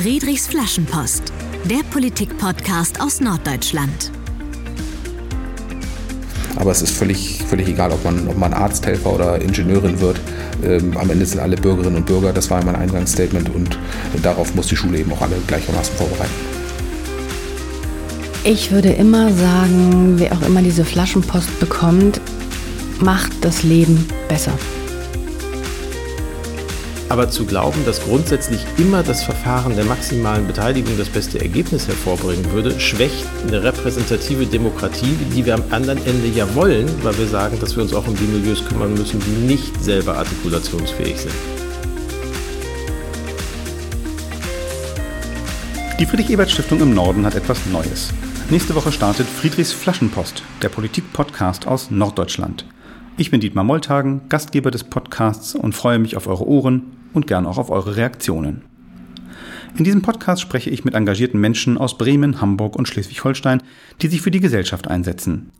Friedrichs Flaschenpost, der Politik-Podcast aus Norddeutschland. Aber es ist völlig, völlig egal, ob man, ob man Arzthelfer oder Ingenieurin wird. Ähm, am Ende sind alle Bürgerinnen und Bürger, das war mein Eingangsstatement und darauf muss die Schule eben auch alle gleichermaßen vorbereiten. Ich würde immer sagen, wer auch immer diese Flaschenpost bekommt, macht das Leben besser. Aber zu glauben, dass grundsätzlich immer das Verfahren der maximalen Beteiligung das beste Ergebnis hervorbringen würde, schwächt eine repräsentative Demokratie, die wir am anderen Ende ja wollen, weil wir sagen, dass wir uns auch um die Milieus kümmern müssen, die nicht selber artikulationsfähig sind. Die Friedrich-Ebert-Stiftung im Norden hat etwas Neues. Nächste Woche startet Friedrichs Flaschenpost, der Politik-Podcast aus Norddeutschland. Ich bin Dietmar Moltagen, Gastgeber des Podcasts und freue mich auf eure Ohren und gern auch auf eure Reaktionen. In diesem Podcast spreche ich mit engagierten Menschen aus Bremen, Hamburg und Schleswig-Holstein, die sich für die Gesellschaft einsetzen.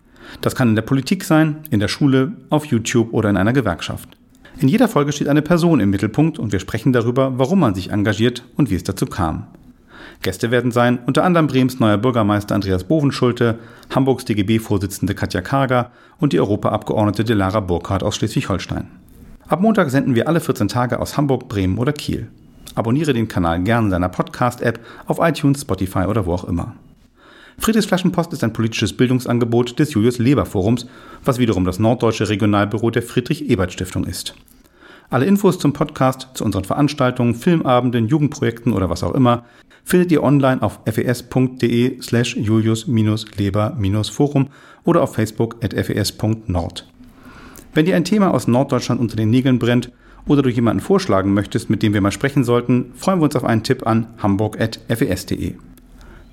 Das kann in der Politik sein, in der Schule, auf YouTube oder in einer Gewerkschaft. In jeder Folge steht eine Person im Mittelpunkt und wir sprechen darüber, warum man sich engagiert und wie es dazu kam. Gäste werden sein unter anderem Brems neuer Bürgermeister Andreas Bovenschulte, Hamburgs DGB-Vorsitzende Katja Karger und die Europaabgeordnete Delara Burkhardt aus Schleswig-Holstein. Ab Montag senden wir alle 14 Tage aus Hamburg, Bremen oder Kiel. Abonniere den Kanal gern in deiner Podcast-App auf iTunes, Spotify oder wo auch immer. Friedrichs Flaschenpost ist ein politisches Bildungsangebot des Julius Leber Forums, was wiederum das norddeutsche Regionalbüro der Friedrich-Ebert-Stiftung ist. Alle Infos zum Podcast, zu unseren Veranstaltungen, Filmabenden, Jugendprojekten oder was auch immer findet ihr online auf fes.de slash julius-leber-forum oder auf facebook at fes.nord. Wenn dir ein Thema aus Norddeutschland unter den Nägeln brennt oder du jemanden vorschlagen möchtest, mit dem wir mal sprechen sollten, freuen wir uns auf einen Tipp an hamburg.fes.de.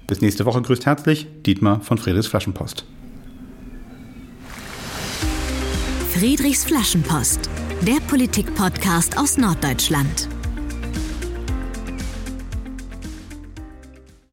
Bis nächste Woche grüßt herzlich Dietmar von Friedrichs Flaschenpost. Friedrichs Flaschenpost, der Politik-Podcast aus Norddeutschland.